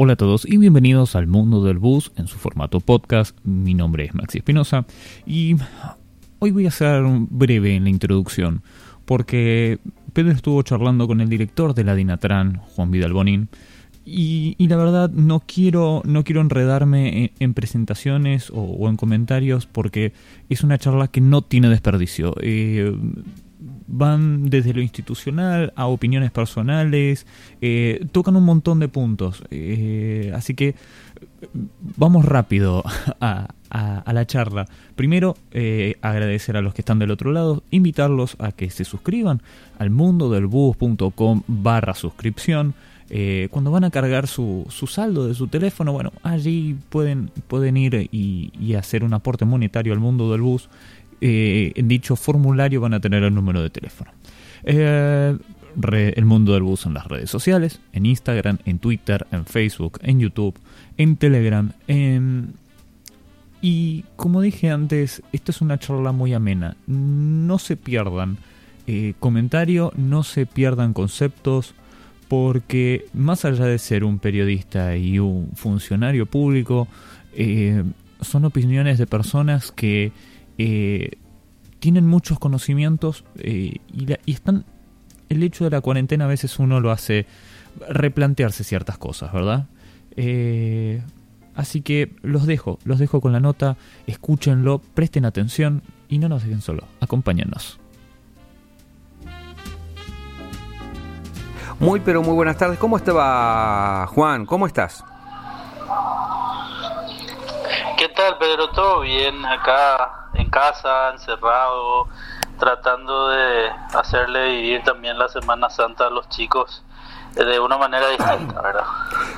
Hola a todos y bienvenidos al mundo del bus en su formato podcast. Mi nombre es Maxi Espinosa y hoy voy a ser breve en la introducción porque Pedro estuvo charlando con el director de la Dinatran, Juan Vidal Bonín, y, la verdad no quiero, no quiero enredarme en, presentaciones o, en comentarios porque es una charla que no tiene desperdicio. Eh, van desde lo institucional a opiniones personales, eh, tocan un montón de puntos. Eh, así que vamos rápido a, la charla. Primero, eh, agradecer a los que están del otro lado, invitarlos a que se suscriban al mundodelbus.com barra suscripción. cuando van a cargar su, su, saldo de su teléfono, bueno, allí pueden, pueden ir y, y hacer un aporte monetario al mundo del bus eh, en dicho formulario van a tener el número de teléfono. Eh, el mundo del bus en las redes sociales, en Instagram, en Twitter, en Facebook, en YouTube, en Telegram. y como dije antes, esta es una charla muy amena. No se pierdan eh, comentario, no se pierdan conceptos, porque más allá de ser un periodista y un funcionario público, son opiniones de personas que eh, tienen muchos conocimientos eh, y, están... El hecho de la cuarentena a veces uno lo hace replantearse ciertas cosas, ¿verdad? Eh, así que los dejo, los dejo con la nota, escúchenlo, presten atención y no nos dejen solo, acompáñennos. Muy pero muy buenas tardes. ¿Cómo estaba Juan? ¿Cómo estás? ¿Qué tal, Pedro? ¿Todo bien? Acá en casa, encerrado, tratando de hacerle vivir también la Semana Santa a los chicos de una manera distinta, ¿verdad?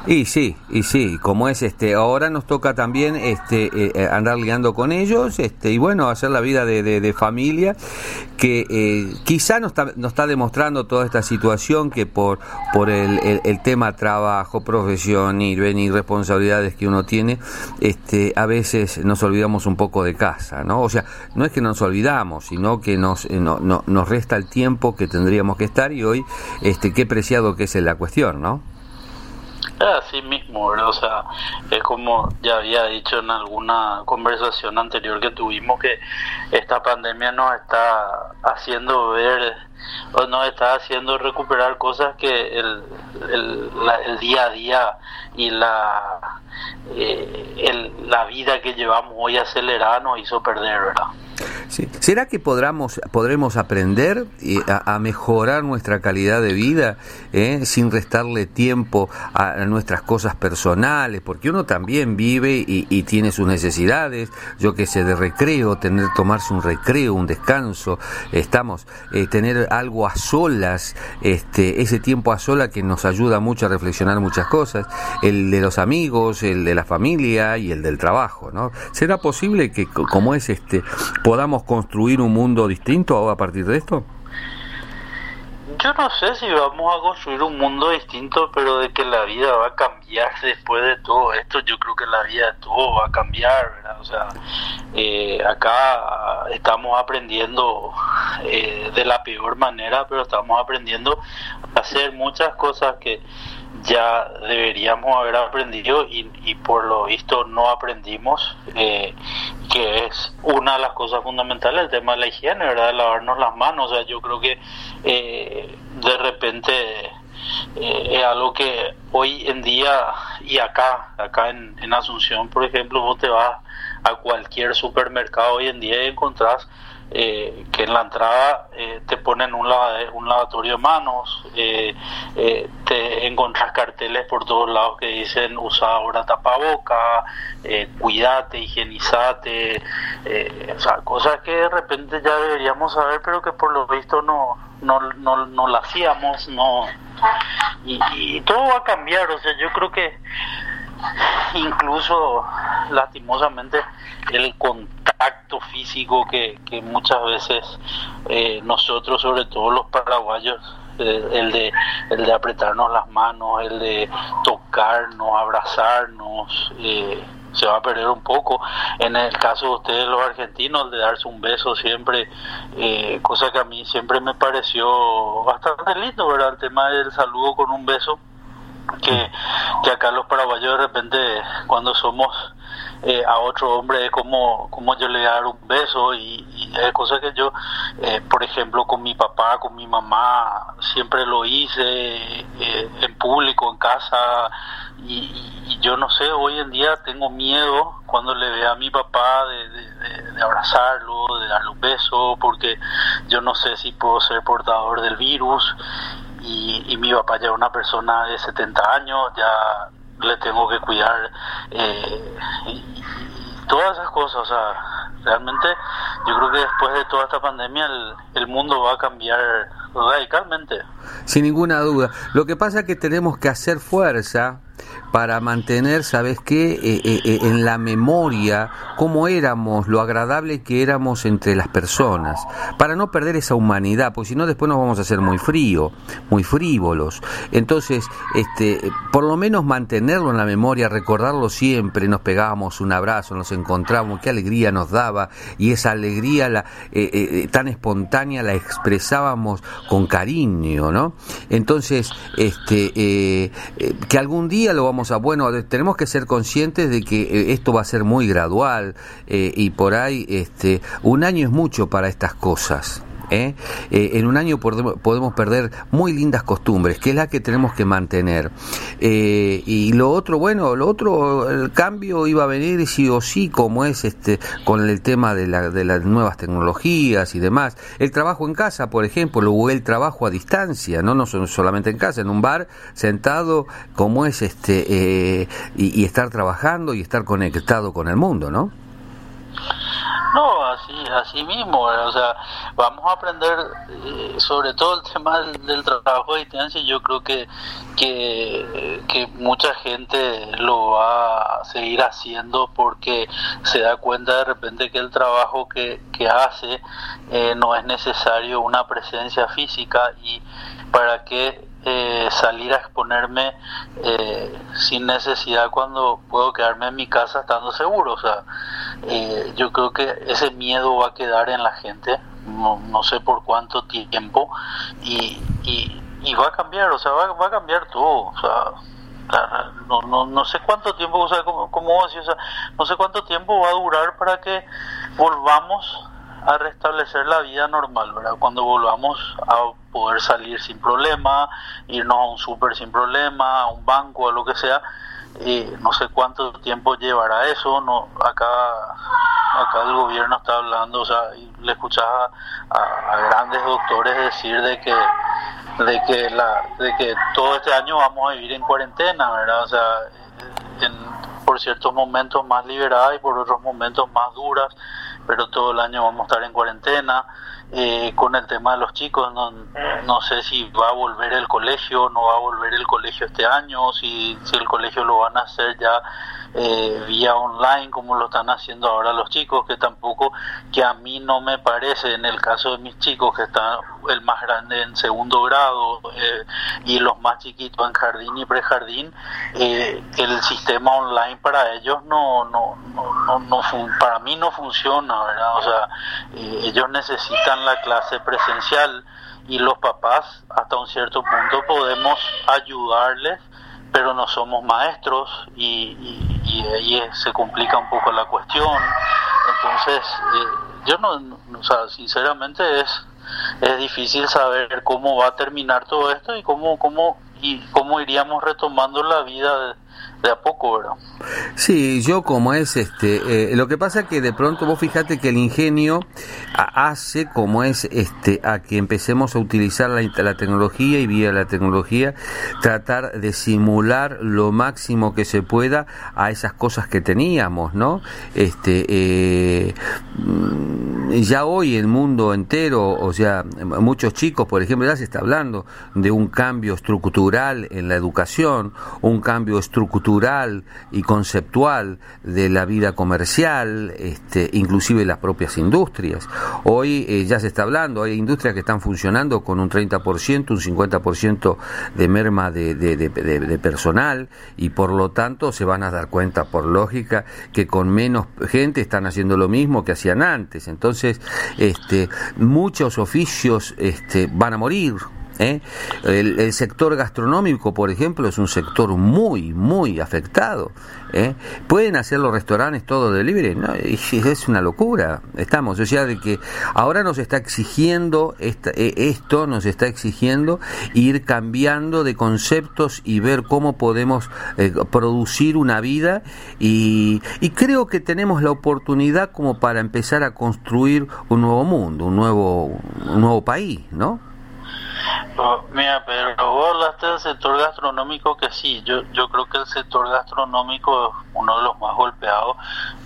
Y sí, y sí, como es este, ahora nos toca también este eh, eh, andar liando con ellos, este y bueno, hacer la vida de, de, familia que eh, quizá nos está, nos está demostrando toda esta situación que por por el, el, tema trabajo, profesión y, y responsabilidades que uno tiene, este a veces nos olvidamos un poco de casa, ¿no? O sea, no es que nos olvidamos, sino que nos no, no, nos resta el tiempo que tendríamos que estar y hoy este qué preciado que es el la cuestión, ¿no? Así mismo, o sea, es como ya había dicho en alguna conversación anterior que tuvimos que esta pandemia nos está haciendo ver o nos está haciendo recuperar cosas que el, el, día a día y la, eh, la vida que llevamos hoy acelerada nos hizo perder, ¿verdad? ¿Será que podremos, podremos aprender a, a, mejorar nuestra calidad de vida eh, sin restarle tiempo a, nuestras cosas personales? Porque uno también vive y, tiene sus necesidades, yo que sé, de recreo, tener, tomarse un recreo, un descanso, estamos, eh, tener algo a solas, este, ese tiempo a solas que nos ayuda mucho a reflexionar muchas cosas, el de los amigos, el de la familia y el del trabajo, ¿no? ¿Será posible que, como es este, podamos construir un mundo distinto a partir de esto? Yo no sé si vamos a construir un mundo distinto, pero de que la vida va a cambiar después de todo esto, yo creo que la vida de todo va a cambiar, ¿verdad? O sea, eh, acá estamos aprendiendo eh, de la peor manera, pero estamos aprendiendo a hacer muchas cosas que ya deberíamos haber aprendido y, por lo visto no aprendimos, eh, que es una de las cosas fundamentales, el tema de la higiene, ¿verdad? Lavarnos las manos, o sea, yo creo que eh, de repente eh, es algo que hoy en día y acá, acá en, en Asunción, por ejemplo, vos te vas a cualquier supermercado hoy en día y encontrás eh, que en la entrada eh, te ponen un, un lavatorio de manos, eh, te encontrás carteles por todos lados que dicen usa ahora tapaboca, cuídate, higienizate, o sea, cosas que de repente ya deberíamos saber, pero que por lo visto no, no, no, no la hacíamos, no. Y, y todo va a cambiar, o sea, yo creo que incluso lastimosamente el contacto físico que, que muchas veces eh, nosotros, sobre todo los paraguayos, eh, el, de, el de apretarnos las manos, el de tocarnos, abrazarnos, eh, se va a perder un poco. En el caso de ustedes, los argentinos, el de darse un beso siempre, cosa que a mí siempre me pareció bastante lindo, ¿verdad? El tema del saludo con un beso que, que acá los paraguayos de repente cuando somos eh, a otro hombre es como, como yo le dar un beso y, y es cosa que yo, eh, por ejemplo, con mi papá, con mi mamá, siempre lo hice eh, en público, en casa y, yo no sé, hoy en día tengo miedo cuando le vea a mi papá de, de, abrazarlo, de darle un beso, porque yo no sé si puedo ser portador del virus y, y mi papá ya es una persona de 70 años, ya le tengo que cuidar eh, y, todas esas cosas, o sea, realmente yo creo que después de toda esta pandemia el, el mundo va a cambiar radicalmente. Sin ninguna duda. Lo que pasa es que tenemos que hacer fuerza para mantener, ¿sabes qué?, eh, eh, eh, en la memoria cómo éramos, lo agradable que éramos entre las personas, para no perder esa humanidad, porque si no después nos vamos a hacer muy frío, muy frívolos. Entonces, este, por lo menos mantenerlo en la memoria, recordarlo siempre, nos pegábamos un abrazo, nos encontrábamos, qué alegría nos daba, y esa alegría la, tan espontánea la expresábamos con cariño, ¿no? Entonces, este, que algún día lo vamos a, bueno, tenemos que ser conscientes de que eh, esto va a ser muy gradual eh, y por ahí este, un año es mucho para estas cosas. ¿Eh? Eh, en un año podemos perder muy lindas costumbres, que es la que tenemos que mantener. Eh, y lo otro, bueno, lo otro, el cambio iba a venir sí o sí, como es este con el tema de, la, de las nuevas tecnologías y demás. El trabajo en casa, por ejemplo, o el trabajo a distancia, no, no solamente en casa, en un bar, sentado, como es este, y, y estar trabajando y estar conectado con el mundo, ¿no? No, así, así mismo, o sea, vamos a aprender eh, sobre todo el tema del, trabajo a distancia. Yo creo que, que, que, mucha gente lo va a seguir haciendo porque se da cuenta de repente que el trabajo que, que hace eh, no es necesario una presencia física y para que eh, salir a exponerme eh, sin necesidad cuando puedo quedarme en mi casa estando seguro. O sea, eh, yo creo que ese miedo va a quedar en la gente, no, no sé por cuánto tiempo, y, y, va a cambiar, o sea, va, va a cambiar todo. O sea, no, no, no sé cuánto tiempo, o sea, como, como o sea, no sé cuánto tiempo va a durar para que volvamos a restablecer la vida normal, ¿verdad? Cuando volvamos a poder salir sin problema, irnos a un súper sin problema, a un banco, a lo que sea, eh, no sé cuánto tiempo llevará eso, no acá acá el gobierno está hablando, o sea, le escuchaba a, grandes doctores decir de que de que la de que todo este año vamos a vivir en cuarentena, ¿verdad? O sea, en, por ciertos momentos más liberada y por otros momentos más duras pero todo el año vamos a estar en cuarentena. Eh, con el tema de los chicos, no, no sé si va a volver el colegio, no va a volver el colegio este año, si, si el colegio lo van a hacer ya eh, vía online como lo están haciendo ahora los chicos, que tampoco, que a mí no me parece, en el caso de mis chicos, que están el más grande en segundo grado eh, y los más chiquitos en jardín y prejardín, eh, el sistema online para ellos no, no, no, no, para mí no funciona, ¿verdad? O sea, ellos necesitan la clase presencial y los papás hasta un cierto punto podemos ayudarles pero no somos maestros y, y, ahí se complica un poco la cuestión. Entonces, eh, yo no, o sea, sinceramente es, es difícil saber cómo va a terminar todo esto y cómo, cómo, y cómo iríamos retomando la vida de a poco, ¿verdad? Sí, yo como es este, eh, lo que pasa que de pronto vos fíjate que el ingenio hace como es este a que empecemos a utilizar la, la tecnología y vía la tecnología tratar de simular lo máximo que se pueda a esas cosas que teníamos, ¿no? Este, eh, ya hoy el mundo entero, o sea, muchos chicos, por ejemplo, ya se está hablando de un cambio estructural en la educación, un cambio estructural y conceptual de la vida comercial, este, inclusive las propias industrias. Hoy eh, ya se está hablando, hay industrias que están funcionando con un 30%, un 50% de merma de, de, personal y por lo tanto se van a dar cuenta por lógica que con menos gente están haciendo lo mismo que hacían antes. Entonces, este, muchos oficios este, van a morir ¿eh? El, sector gastronómico, por ejemplo, es un sector muy, muy afectado. ¿eh? ¿Pueden hacer los restaurantes todo de libre? No, es una locura. Estamos, o sea, de que ahora nos está exigiendo esta, e, esto, nos está exigiendo ir cambiando de conceptos y ver cómo podemos eh, producir una vida y, y creo que tenemos la oportunidad como para empezar a construir un nuevo mundo, un nuevo, un nuevo país, ¿no? Mira, pero vos hablaste del sector gastronómico que sí, yo, yo creo que el sector gastronómico es uno de los más golpeados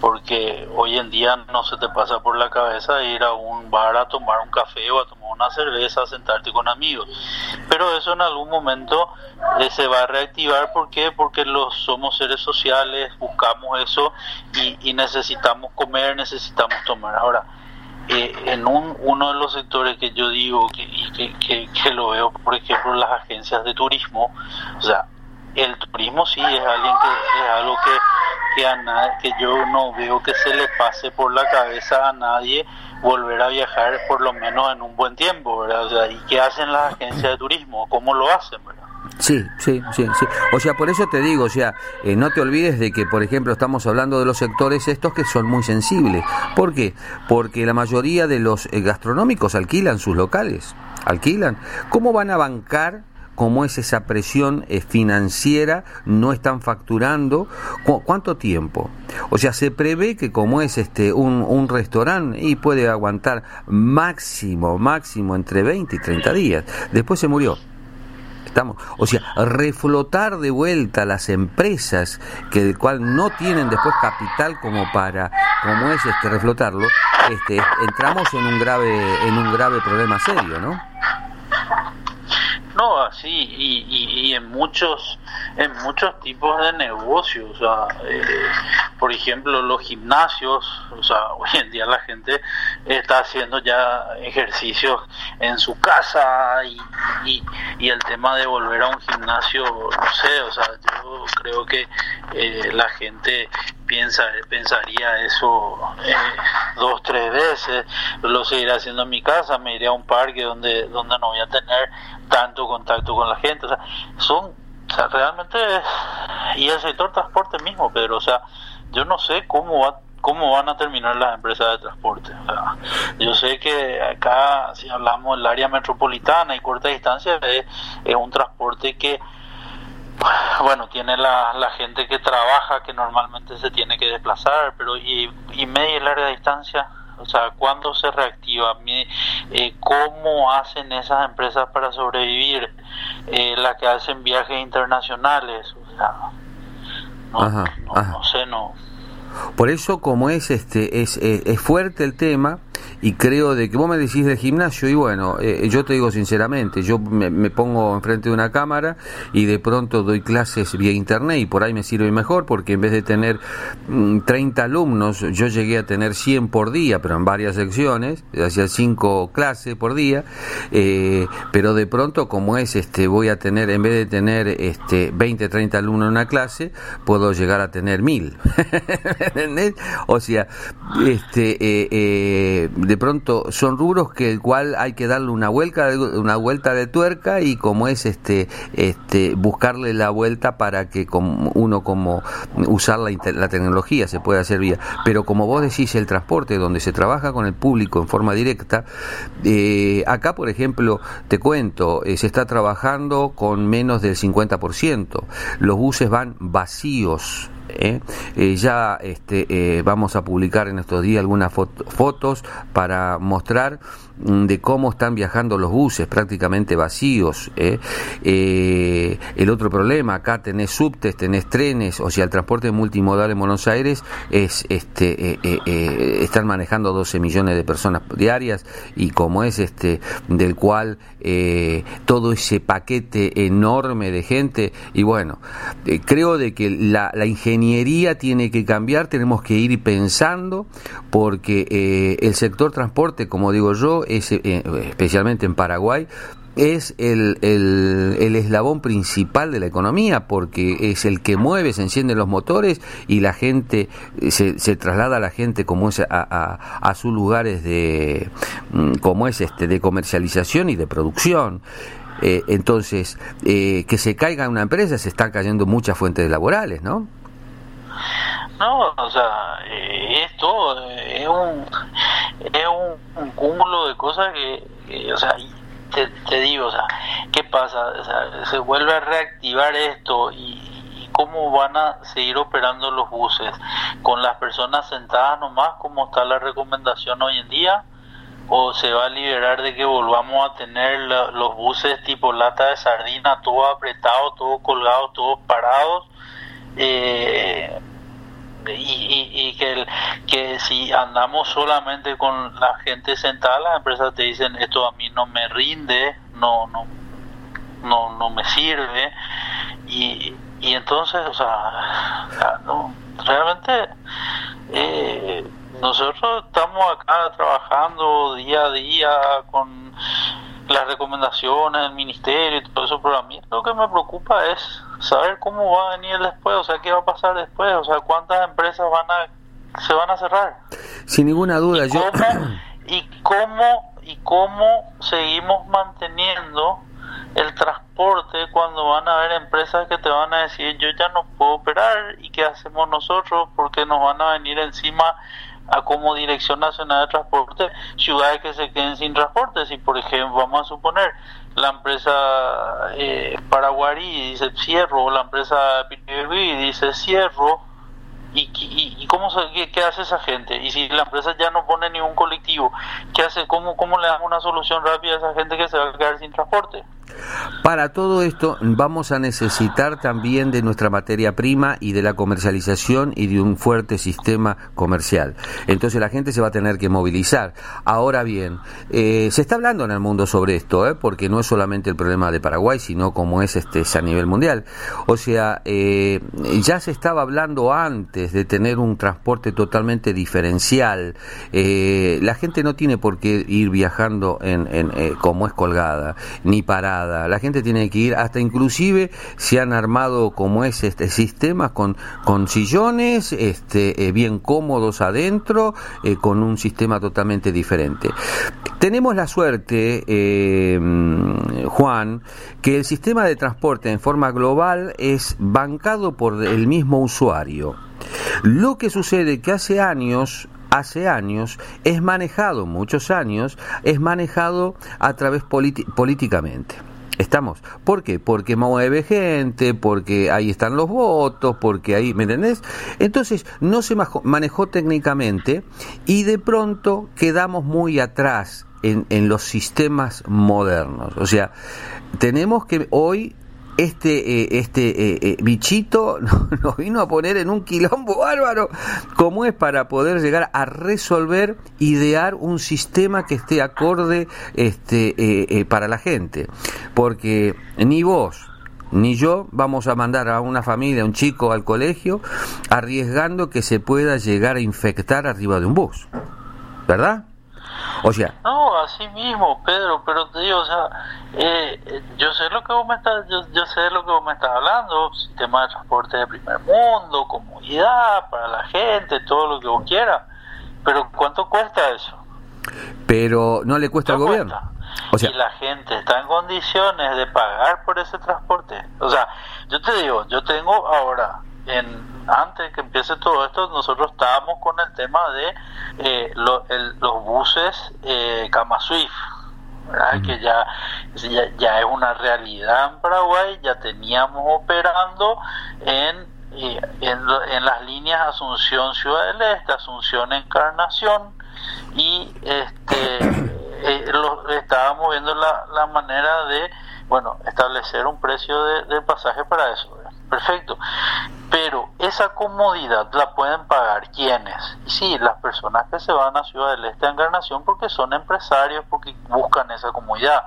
porque hoy en día no se te pasa por la cabeza ir a un bar a tomar un café o a tomar una cerveza, a sentarte con amigos. Pero eso en algún momento eh, se va a reactivar, ¿por qué? Porque los somos seres sociales, buscamos eso y, y necesitamos comer, necesitamos tomar. Ahora, eh, en un, uno de los sectores que yo digo que, que, que, lo veo, por ejemplo, las agencias de turismo, o sea, el turismo sí es alguien que es algo que que a que yo no veo que se le pase por la cabeza a nadie volver a viajar por lo menos en un buen tiempo, ¿verdad? O sea, ¿y qué hacen las agencias de turismo? ¿Cómo lo hacen, verdad? Sí, sí, sí, sí. O sea, por eso te digo, o sea, eh, no te olvides de que, por ejemplo, estamos hablando de los sectores estos que son muy sensibles. ¿Por qué? Porque la mayoría de los eh, gastronómicos alquilan sus locales, alquilan. ¿Cómo van a bancar? cómo es esa presión eh, financiera, no están facturando, ¿cuánto tiempo? O sea, se prevé que como es este un, un restaurante y puede aguantar máximo, máximo entre 20 y 30 días. Después se murió o sea, reflotar de vuelta las empresas que del cual no tienen después capital como para, como es este reflotarlo, este, entramos en un grave, en un grave problema serio, ¿no? No, así, y, y, en muchos en muchos tipos de negocios, o sea, eh, por ejemplo, los gimnasios, o sea, hoy en día la gente está haciendo ya ejercicios en su casa y, y, el tema de volver a un gimnasio, no sé, o sea, yo creo que eh, la gente piensa pensaría eso eh, dos tres veces lo seguiré haciendo en mi casa me iré a un parque donde donde no voy a tener tanto contacto con la gente o sea son realmente y el sector transporte mismo Pedro o sea yo no sé cómo va cómo van a terminar las empresas de transporte. O sea, yo sé que acá, si hablamos del área metropolitana y corta distancia, es, es un transporte que bueno, tiene la, la gente que trabaja, que normalmente se tiene que desplazar, pero y, y media y larga distancia, o sea, ¿cuándo se reactiva? Eh, ¿Cómo hacen esas empresas para sobrevivir? Eh, las que hacen viajes internacionales, o sea, no, no, sé, no. Por eso, como es este es, es fuerte el tema, y creo de que vos me decís del gimnasio y bueno, eh, yo te digo sinceramente, yo me, pongo enfrente de una cámara y de pronto doy clases vía internet y por ahí me sirve mejor porque en vez de tener 30 mm, alumnos, yo llegué a tener 100 por día, pero en varias secciones, hacía 5 clases por día, eh, pero de pronto como es, este voy a tener, en vez de tener este 20, 30 alumnos en una clase, puedo llegar a tener 1000. o sea, este... Eh, de pronto son rubros que el cual hay que darle una vuelta una vuelta de tuerca y como es este este buscarle la vuelta para que como uno como usar la, la tecnología se pueda hacer vía. Pero como vos decís el transporte donde se trabaja con el público en forma directa eh, acá por ejemplo te cuento eh, se está trabajando con menos del 50% los buses van vacíos ¿eh? Eh, ya este, eh, vamos a publicar en estos días algunas fotos para mostrar de cómo están viajando los buses prácticamente vacíos. el otro problema, acá tenés subtes, tenés trenes, o sea, el transporte multimodal en Buenos Aires es, este, están manejando 12 millones de personas diarias y como es este, del cual todo ese paquete enorme de gente, y bueno, creo de que la, la ingeniería tiene que cambiar, tenemos que ir pensando, porque eh, el sector transporte, como digo yo, es, eh, especialmente en Paraguay, es el, el, eslabón principal de la economía porque es el que mueve, se encienden los motores y la gente se, se traslada a la gente como es a, a, sus lugares de mm, como es este de comercialización y de producción. Eh, entonces, eh, que se caiga una empresa, se están cayendo muchas fuentes laborales, ¿no? No, o sea, eh, esto es un, es un, cúmulo de cosas que, o sea, te, digo, o sea, ¿qué pasa? O sea, se vuelve a reactivar esto y, cómo van a seguir operando los buses. Con las personas sentadas nomás como está la recomendación hoy en día o se va a liberar de que volvamos a tener los buses tipo lata de sardina todo apretado todo colgado todos parados eh, y, y, que, que si andamos solamente con la gente sentada, las empresas te dicen esto a mí no me rinde, no, no, no, no me sirve. Y, y entonces, o sea, no, realmente eh, nosotros estamos acá trabajando día a día con las recomendaciones del ministerio y todo eso, pero a mí lo que me preocupa es saber cómo va a venir después, o sea, qué va a pasar después, o sea, cuántas empresas van a se van a cerrar. Sin ninguna duda, ¿Y yo cómo, y cómo y cómo seguimos manteniendo el transporte cuando van a haber empresas que te van a decir yo ya no puedo operar y qué hacemos nosotros porque nos van a venir encima a como Dirección Nacional de Transporte ciudades que se queden sin transporte. Si, por ejemplo, vamos a suponer la empresa eh, Paraguarí dice cierro, o la empresa Piribí dice cierro, ¿Y, y, cómo qué, hace esa gente? Y si la empresa ya no pone ningún colectivo, ¿qué hace? ¿Cómo, ¿Cómo le damos una solución rápida a esa gente que se va a quedar sin transporte? Para todo esto vamos a necesitar también de nuestra materia prima y de la comercialización y de un fuerte sistema comercial. Entonces la gente se va a tener que movilizar. Ahora bien, eh, se está hablando en el mundo sobre esto, ¿eh? porque no es solamente el problema de Paraguay, sino como es este a nivel mundial. O sea, eh, ya se estaba hablando antes de tener un transporte totalmente diferencial. la gente no tiene por qué ir viajando en, en como es colgada, ni la gente tiene que ir, hasta inclusive se han armado como es este sistemas con, con sillones este, eh, bien cómodos adentro, eh, con un sistema totalmente diferente. Tenemos la suerte, eh, Juan, que el sistema de transporte en forma global es bancado por el mismo usuario. Lo que sucede que hace años hace años, es manejado, muchos años, es manejado a través políticamente. Estamos. ¿Por qué? Porque mueve gente, porque ahí están los votos, porque ahí, ¿me entendés? Entonces, no se manejó técnicamente y de pronto quedamos muy atrás en, en los sistemas modernos. O sea, tenemos que hoy este, eh, este eh, eh, bichito nos vino a poner en un quilombo bárbaro, como es para poder llegar a resolver, idear un sistema que esté acorde este, para la gente. Porque ni vos, ni yo vamos a mandar a una familia, un chico al colegio, arriesgando que se pueda llegar a infectar arriba de un bus. ¿Verdad? O sea. No, así mismo, Pedro, pero te digo, o sea, eh, eh, yo sé lo que vos me estás, yo, yo sé lo que vos me estás hablando, sistema de transporte de primer mundo, comunidad, para la gente, todo lo que vos quieras, pero ¿cuánto cuesta eso? Pero no le cuesta al gobierno. O sea, y la gente está en condiciones de pagar por ese transporte. O sea, yo te digo, yo tengo ahora en antes que empiece todo esto, nosotros estábamos con el tema de eh, los buses eh, Kama Swift, que ya, ya, es una realidad en Paraguay, ya teníamos operando en, eh, en, las líneas Asunción Ciudad del Este, Asunción Encarnación, y este eh, estábamos viendo la, la manera de bueno establecer un precio de, de pasaje para eso perfecto. Pero esa comodidad la pueden pagar quienes. Sí, las personas que se van a Ciudad del Este de Encarnación porque son empresarios, porque buscan esa comodidad.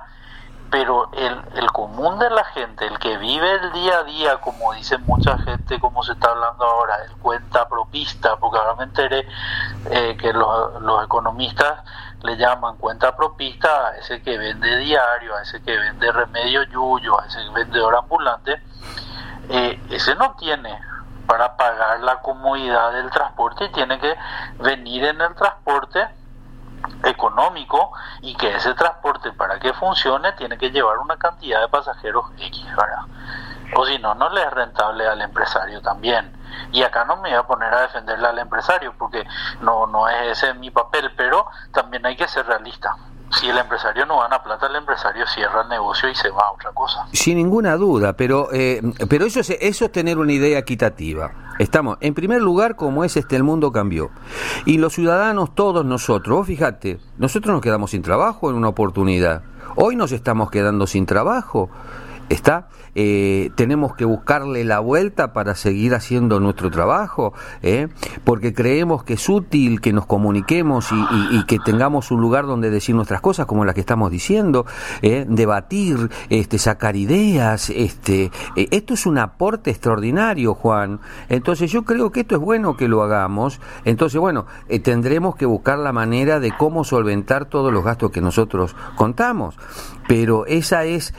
Pero el, el común de la gente, el que vive el día a día, como dice mucha gente, como se está hablando ahora, el cuenta propista, porque ahora me enteré eh, que los, los economistas le llaman cuenta propista a ese que vende diario, a ese que vende remedio yuyo, a ese vendedor ambulante, eh, ese no tiene para pagar la comodidad del transporte y tiene que venir en el transporte económico y que ese transporte para que funcione tiene que llevar una cantidad de pasajeros X. O si no, no le es rentable al empresario también. Y acá no me voy a poner a defenderle al empresario porque no, no es ese mi papel, pero también hay que ser realista si el empresario no gana plata, el empresario cierra el negocio y se va a otra cosa. Sin ninguna duda, pero eh, pero eso es, eso es tener una idea equitativa. Estamos, en primer lugar, como es este, el mundo cambió. Y los ciudadanos, todos nosotros, vos fíjate, nosotros nos quedamos sin trabajo en una oportunidad. Hoy nos estamos quedando sin trabajo. ¿Está? Eh, tenemos que buscarle la vuelta para seguir haciendo nuestro trabajo, ¿eh? porque creemos que es útil que nos comuniquemos y, que tengamos un lugar donde decir nuestras cosas, como las que estamos diciendo, ¿eh? debatir, este, sacar ideas. Este, esto es un aporte extraordinario, Juan. Entonces yo creo que esto es bueno que lo hagamos. Entonces, bueno, tendremos que buscar la manera de cómo solventar todos los gastos que nosotros contamos. Pero esa es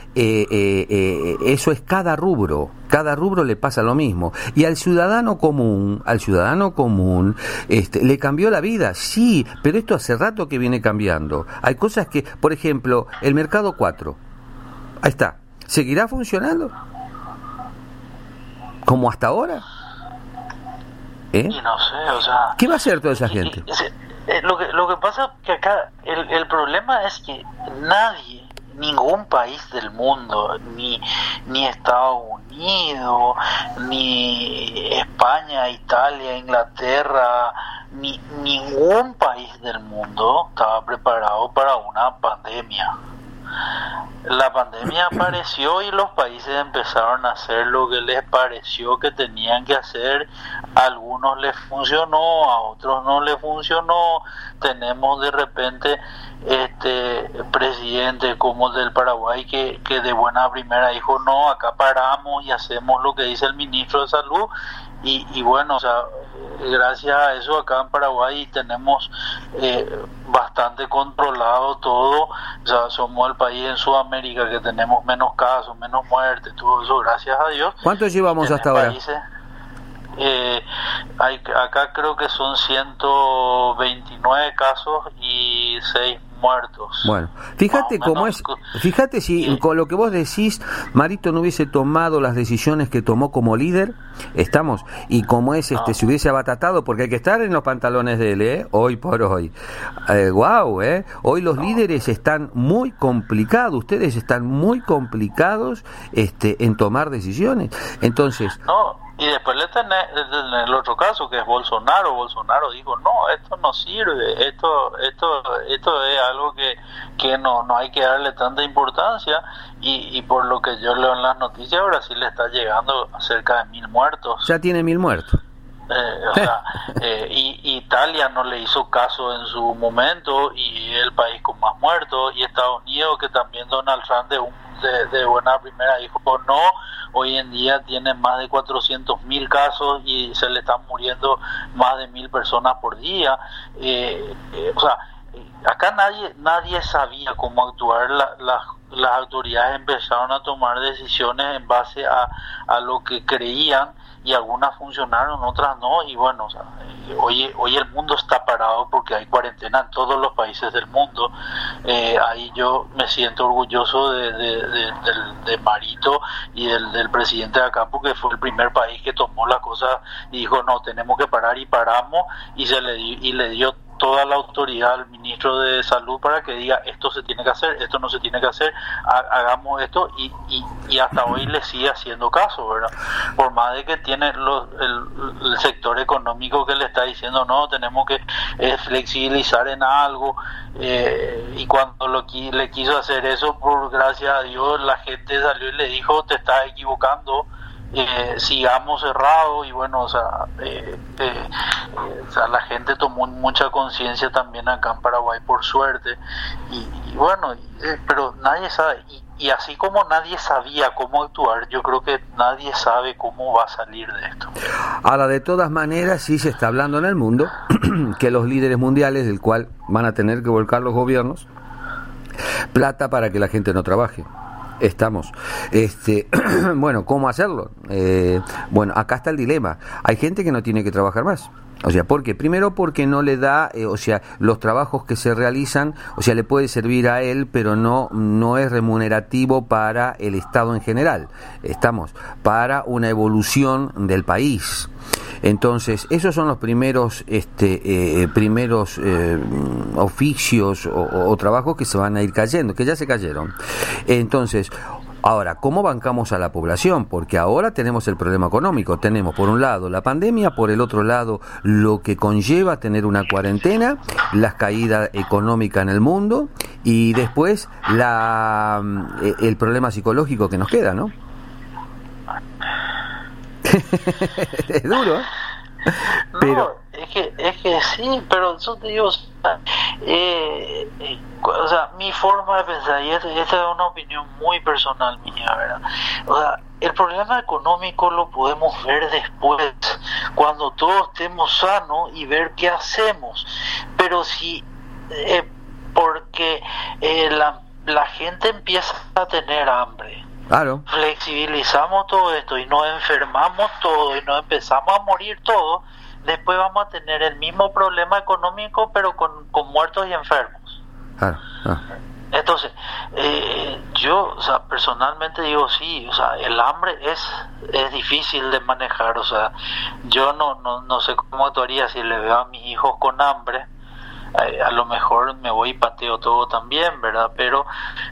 eh, eso es cada rubro, cada rubro le pasa lo mismo. Y al ciudadano común, al ciudadano común, este, le cambió la vida, sí, pero esto hace rato que viene cambiando. Hay cosas que, por ejemplo, el mercado 4, ahí está, ¿seguirá funcionando? ¿Como hasta ahora? ¿Eh? Y no sé, o sea... ¿Qué va a hacer toda esa gente? Eh, lo, que, lo que pasa que acá el, el problema es que nadie ningún país del mundo, ni, ni Estados Unidos, ni España, Italia, Inglaterra, ni ningún país del mundo estaba preparado para una pandemia. La pandemia apareció y los países empezaron a hacer lo que les pareció que tenían que hacer. A algunos les funcionó, a otros no les funcionó. Tenemos de repente este presidente como el del Paraguay que, que de buena primera dijo no, acá paramos y hacemos lo que dice el ministro de Salud y, y bueno, o sea, gracias a eso acá en Paraguay tenemos eh, bastante controlado todo, o sea, somos el país en Sudamérica que tenemos menos casos, menos muertes, todo eso, gracias a Dios. ¿Cuántos llevamos hasta ahora? Eh, hay, acá creo que son 129 casos y 6 muertos. Bueno, fíjate cómo es, fíjate si con lo que vos decís, Marito no hubiese tomado las decisiones que tomó como líder, estamos, y como es, este, si hubiese abatatado, porque hay que estar en los pantalones de él, ¿eh? hoy por hoy. Eh, wow, ¿eh? Hoy los líderes están muy complicados, ustedes están muy complicados este, en tomar decisiones. Entonces... No y después le tenés, el otro caso que es Bolsonaro. Bolsonaro dijo, no, esto no sirve, esto esto esto es algo que, que no, no hay que darle tanta importancia. Y, y por lo que yo leo en las noticias, Brasil está llegando a cerca de mil muertos. Ya tiene mil muertos. Eh, o sea, eh, y, Italia no le hizo caso en su momento y el país con más muertos y Estados Unidos que también Donald Trump de, de, de buena primera dijo no hoy en día tiene más de 400 mil casos y se le están muriendo más de mil personas por día. Eh, o sea, acá nadie nadie sabía cómo actuar. las autoridades empezaron a tomar decisiones en base a, a lo que creían y algunas funcionaron, otras no, y bueno, o eh, hoy, hoy el mundo está parado porque hay cuarentena en todos los países del mundo, eh, ahí yo me siento orgulloso de, de, Marito y del, del, presidente de acá porque fue el primer país que tomó la cosa y dijo, no, tenemos que parar y paramos y, se le, y le dio toda la autoridad al ministro de salud para que diga esto se tiene que hacer, esto no se tiene que hacer, hagamos esto y, y, hasta hoy le sigue haciendo caso, ¿verdad? Por más de que tiene el, sector económico que le está diciendo no, tenemos que eh, flexibilizar en algo eh, y cuando lo, le quiso hacer eso, por gracias a Dios, la gente salió y le dijo te estás equivocando eh, sigamos cerrados y bueno, o sea, eh, eh, sea, la gente tomó mucha conciencia también acá en Paraguay por suerte y, bueno, pero nadie sabe y, y, así como nadie sabía cómo actuar, yo creo que nadie sabe cómo va a salir de esto. Ahora, de todas maneras, sí se está hablando en el mundo que los líderes mundiales, del cual van a tener que volcar los gobiernos, plata para que la gente no trabaje. Estamos. Este, bueno, ¿cómo hacerlo? Eh, bueno, acá está el dilema. Hay gente que no tiene que trabajar más. O sea, ¿por qué? Primero porque no le da, eh, o sea, los trabajos que se realizan, o sea, le puede servir a él, pero no, no es remunerativo para el Estado en general. Estamos para una evolución del país. Entonces, esos son los primeros, este, eh, primeros eh, oficios o, trabajos que se van a ir cayendo, que ya se cayeron. Entonces, Ahora, ¿cómo bancamos a la población? Porque ahora tenemos el problema económico. Tenemos por un lado la pandemia, por el otro lado lo que conlleva tener una cuarentena, la caída económica en el mundo y después la, eh, el problema psicológico que nos queda, ¿no? es duro, ¿eh? Pero... es que, es que sí, pero yo te digo, eh, eh, o sea, mi forma de pensar, y esta, es una opinión muy personal mía, ¿verdad? O sea, el problema económico lo podemos ver después, cuando todos estemos sanos y ver qué hacemos. Pero si, eh, porque la, la gente empieza a tener hambre, Claro. Flexibilizamos todo esto y nos enfermamos todo y nos empezamos a morir todo, después vamos a tener el mismo problema económico pero con, con muertos y enfermos. Claro. Entonces, eh, yo, o sea, personalmente digo sí, o sea, el hambre es, es difícil de manejar, o sea, yo no, no, no sé cómo actuaría si le veo a mis hijos con hambre, eh, a lo mejor me voy y pateo todo también, ¿verdad? Pero,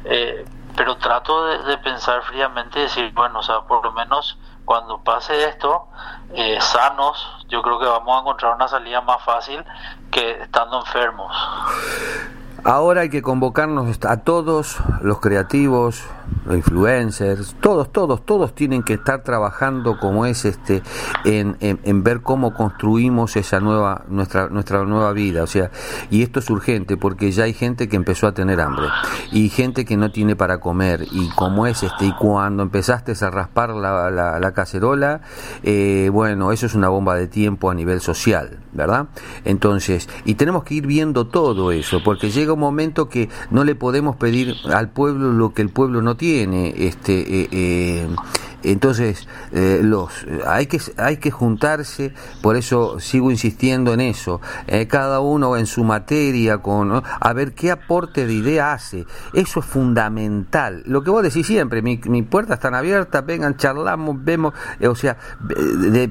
eh, pero trato de, pensar fríamente y decir, bueno, o sea, por lo menos cuando pase esto, eh, sanos, yo creo que vamos a encontrar una salida más fácil que estando enfermos. Ahora hay que convocarnos a todos los creativos, los influencers, todos, todos, todos tienen que estar trabajando como es este en, en, ver cómo construimos esa nueva nuestra nuestra nueva vida, o sea, y esto es urgente porque ya hay gente que empezó a tener hambre y gente que no tiene para comer y como es este y cuando empezaste a raspar la, la, cacerola, eh, bueno, eso es una bomba de tiempo a nivel social, ¿verdad? Entonces, y tenemos que ir viendo todo eso porque llega momento que no le podemos pedir al pueblo lo que el pueblo no tiene. Este, eh, eh, entonces, eh, los hay que hay que juntarse, por eso sigo insistiendo en eso. cada uno en su materia, con a ver qué aporte de idea hace. Eso es fundamental. Lo que vos decís siempre, mi, mi puerta están abiertas, vengan, charlamos, vemos, o sea,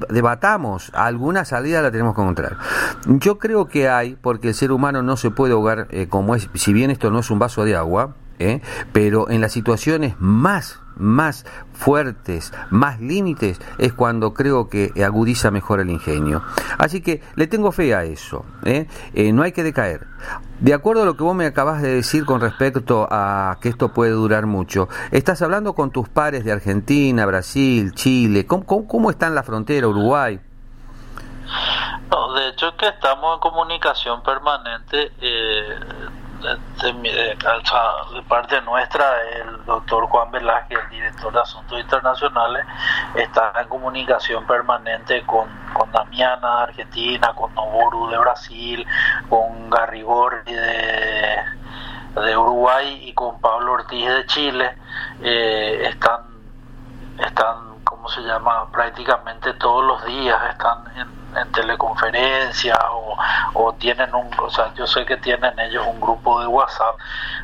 debatamos. Alguna salida la tenemos que encontrar. Yo creo que hay, porque el ser humano no se puede ahogar como es, si bien esto no es un vaso de agua, ¿eh? pero en las situaciones más más fuertes, más límites, es cuando creo que agudiza mejor el ingenio. Así que le tengo fe a eso, ¿eh? Eh, no hay que decaer. De acuerdo a lo que vos me acabas de decir con respecto a que esto puede durar mucho, estás hablando con tus pares de Argentina, Brasil, Chile, ¿cómo, cómo, está en la frontera Uruguay? De hecho que estamos en comunicación permanente. Eh, de, de, parte nuestra, el doctor Juan Velázquez, el director de Asuntos Internacionales, está en comunicación permanente con, con Damiana de Argentina, con Noboru de Brasil, con Garrigori de, de Uruguay y con Pablo Ortiz de Chile. Eh, están, están, ¿cómo se llama? Prácticamente todos los días están en en teleconferencia o, o, tienen un, o sea, yo sé que tienen ellos un grupo de WhatsApp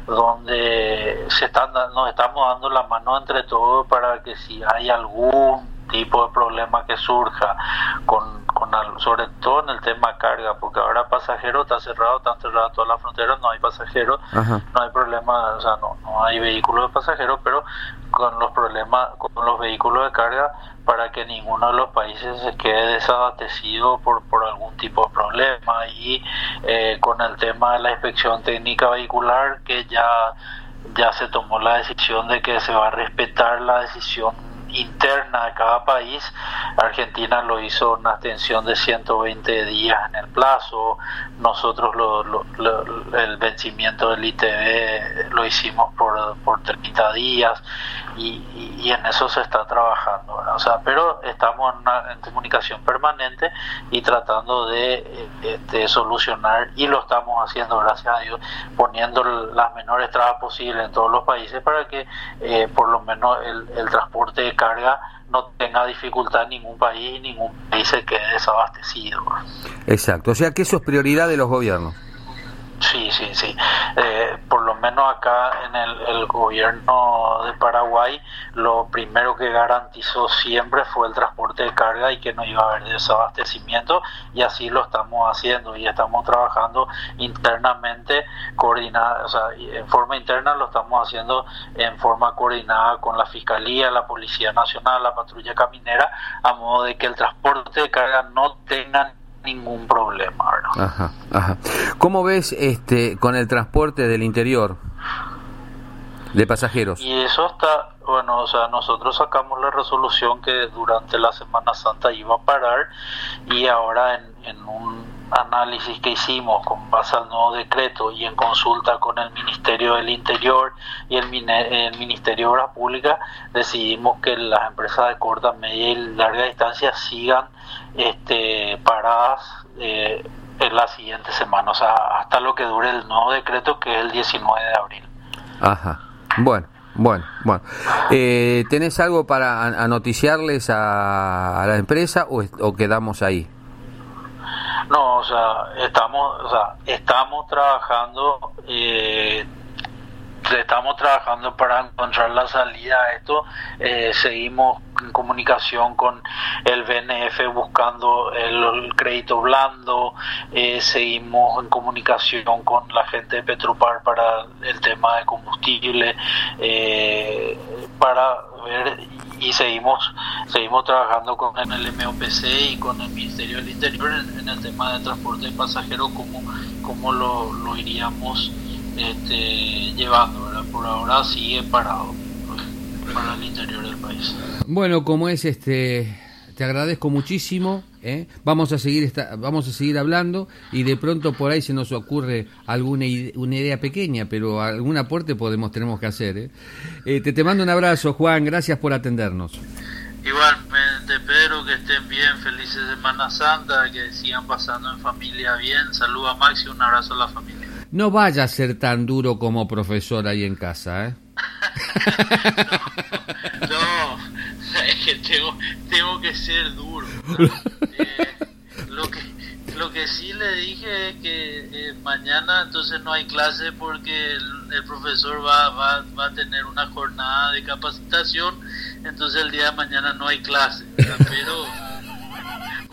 donde se están, nos estamos dando la mano entre todos para que si hay algún tipo de problema que surja con, sobre todo en el tema carga porque ahora pasajero está cerrado está cerrada todas las fronteras no hay pasajeros no hay problema o sea no, no hay vehículos de pasajeros pero con los problemas con los vehículos de carga para que ninguno de los países se quede desabastecido por, por algún tipo de problema. Y eh, con el tema de la inspección técnica vehicular que ya ya se tomó la decisión de que se va a respetar la decisión interna de cada país. Argentina lo hizo una extensión de 120 días en el plazo, nosotros lo, el vencimiento del ITV lo hicimos por, por 30 días y, en eso se está trabajando, o sea, pero estamos en, comunicación permanente y tratando de, de, solucionar y lo estamos haciendo, gracias a Dios, poniendo las menores trabas posibles en todos los países para que eh, por lo menos el, el transporte de carga no tenga dificultad en ningún país y ningún país se quede desabastecido. Exacto, o sea que eso es prioridad de los gobiernos. Sí, sí, sí. Eh, por lo menos acá en el, gobierno de Paraguay, lo primero que garantizó siempre fue el transporte de carga y que no iba a haber desabastecimiento y así lo estamos haciendo y estamos trabajando internamente, coordinada, o sea, en forma interna lo estamos haciendo en forma coordinada con la Fiscalía, la Policía Nacional, la Patrulla Caminera, a modo de que el transporte de carga no tenga ningún problema. Ajá, ajá. ¿Cómo ves este con el transporte del interior de pasajeros? Y eso está, bueno, o sea, nosotros sacamos la resolución que durante la Semana Santa iba a parar y ahora en, en un análisis que hicimos con base al nuevo decreto y en consulta con el Ministerio del Interior y el, Ministerio de Obras Públicas, decidimos que las empresas de corta, media y larga distancia sigan este, paradas eh, en la siguiente semana, o sea, hasta lo que dure el nuevo decreto que es el 19 de abril. Ajá, bueno. Bueno, bueno. Eh, ¿Tenés algo para anoticiarles a, a la empresa o quedamos ahí? No, o sea, estamos, o sea, estamos trabajando, eh, estamos trabajando para encontrar la salida a esto. Eh, seguimos en comunicación con el BNF buscando el, crédito blando. Eh, seguimos en comunicación con la gente de Petropar para el tema de combustible, para ver y seguimos seguimos trabajando con el MOPC y con el Ministerio del Interior en, el tema de transporte de pasajeros cómo, cómo lo, lo iríamos este, llevando por ahora sigue parado para el interior del país. Bueno como es este te agradezco muchísimo. ¿eh? Vamos a seguir esta, vamos a seguir hablando y de pronto por ahí se nos ocurre alguna una idea pequeña, pero algún aporte podemos tenemos que hacer. ¿eh? Eh, te, te mando un abrazo, Juan. Gracias por atendernos. Igualmente, Pedro, que estén bien, felices Semana Santa, que sigan pasando en familia bien. Saluda a Maxi, un abrazo a la familia. No vaya a ser tan duro como profesor ahí en casa, ¿eh? no que tengo, tengo que ser duro. Eh, lo que lo que sí le dije es que eh, mañana entonces no hay clase porque el, profesor va, va, va, a tener una jornada de capacitación, entonces el día de mañana no hay clase. Pero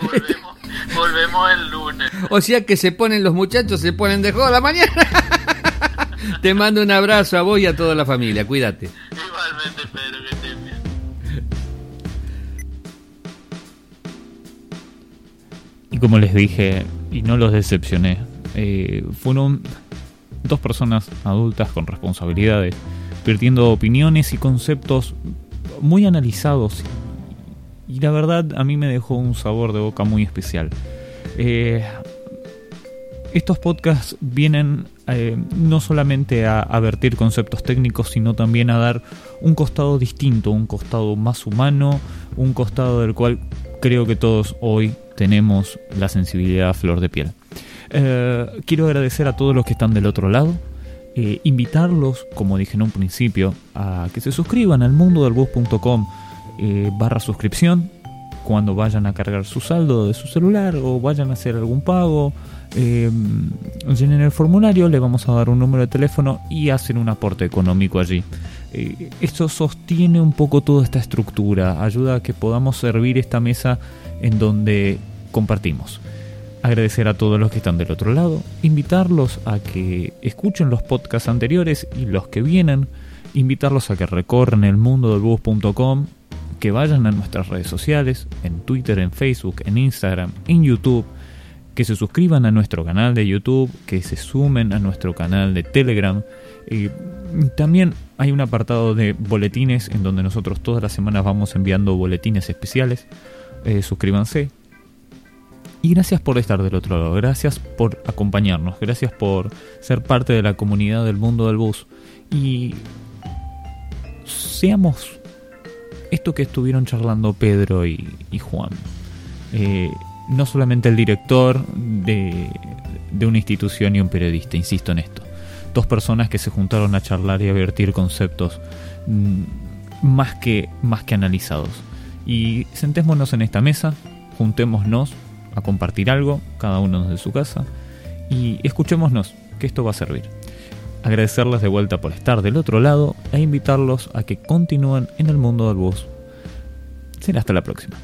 volvemos, volvemos el lunes. O sea que se ponen los muchachos, se ponen de joda mañana. Te mando un abrazo a vos y a toda la familia, cuídate. Igualmente, Pedro, como les dije, y no los decepcioné, eh, fueron dos personas adultas con responsabilidades, vertiendo opiniones y conceptos muy analizados. Y la verdad a mí me dejó un sabor de boca muy especial. Eh, estos podcasts vienen eh, no solamente a, a, vertir conceptos técnicos, sino también a dar un costado distinto, un costado más humano, un costado del cual creo que todos hoy tenemos la sensibilidad a flor de piel. Eh, quiero agradecer a todos los que están del otro lado, eh, invitarlos, como dije en un principio, a que se suscriban al mundo del bus.com eh, barra suscripción cuando vayan a cargar su saldo de su celular o vayan a hacer algún pago. llenen el formulario, le vamos a dar un número de teléfono y hacen un aporte económico allí. Eh, esto sostiene un poco toda esta estructura, ayuda a que podamos servir esta mesa en donde compartimos. Agradecer a todos los que están del otro lado, invitarlos a que escuchen los podcasts anteriores y los que vienen, invitarlos a que recorren el mundo del bus.com, que vayan a nuestras redes sociales, en Twitter, en Facebook, en Instagram, en YouTube, que se suscriban a nuestro canal de YouTube, que se sumen a nuestro canal de Telegram. Y también hay un apartado de boletines en donde nosotros todas las semanas vamos enviando boletines especiales. Eh, suscríbanse. Y gracias por estar del otro lado, gracias por acompañarnos, gracias por ser parte de la comunidad del mundo del bus. Y seamos esto que estuvieron charlando Pedro y, Juan. Eh, no solamente el director de, de una institución y un periodista, insisto en esto. Dos personas que se juntaron a charlar y a vertir conceptos mm, más que, más que analizados. Y sentémonos en esta mesa, juntémonos a compartir algo, cada uno de su casa, y escuchémonos, que esto va a servir. Agradecerles de vuelta por estar del otro lado e invitarlos a que continúen en el mundo del bus. Será hasta la próxima.